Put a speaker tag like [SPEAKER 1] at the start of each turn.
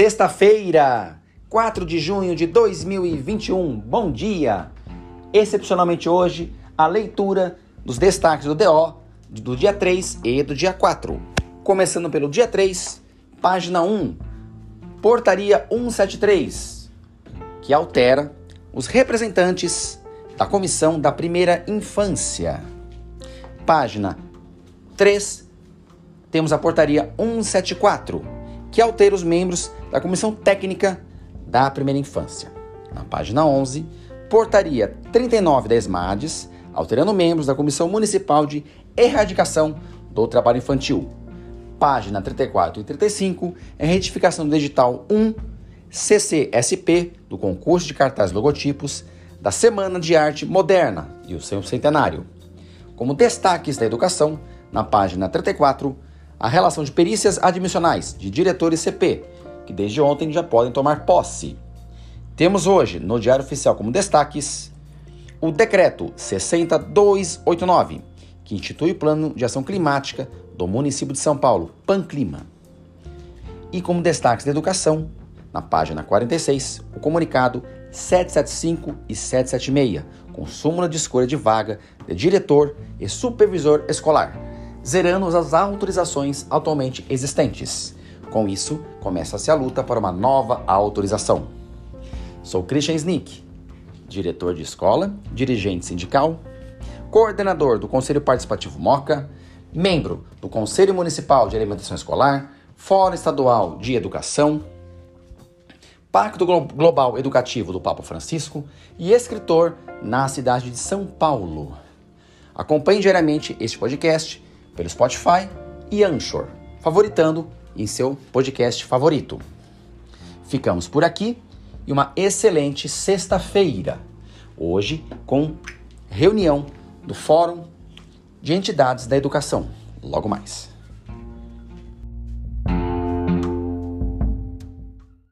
[SPEAKER 1] Sexta-feira, 4 de junho de 2021. Bom dia! Excepcionalmente hoje, a leitura dos destaques do DO do dia 3 e do dia 4. Começando pelo dia 3, página 1, Portaria 173, que altera os representantes da Comissão da Primeira Infância. Página 3, temos a Portaria 174 que altera os membros da Comissão Técnica da Primeira Infância. Na página 11, Portaria 39 da ESMADES, alterando membros da Comissão Municipal de Erradicação do Trabalho Infantil. Página 34 e 35 é retificação do edital 1 CCSP do concurso de cartazes logotipos da Semana de Arte Moderna e o seu centenário. Como destaques da educação, na página 34, a relação de perícias admissionais de diretores CP, que desde ontem já podem tomar posse. Temos hoje, no Diário Oficial como destaques, o Decreto 60289, que institui o Plano de Ação Climática do município de São Paulo, PANCLIMA. E como destaques da educação, na página 46, o comunicado 775 e 776, com súmula de escolha de vaga de diretor e supervisor escolar zerando as autorizações atualmente existentes. Com isso, começa-se a luta para uma nova autorização. Sou Christian Snick, diretor de escola, dirigente sindical, coordenador do Conselho Participativo MOCA, membro do Conselho Municipal de Alimentação Escolar, Fórum Estadual de Educação, Pacto Global Educativo do Papa Francisco e escritor na cidade de São Paulo. Acompanhe diariamente este podcast pelo Spotify e Anchor, favoritando em seu podcast favorito. Ficamos por aqui e uma excelente sexta-feira. Hoje com reunião do Fórum de Entidades da Educação. Logo mais.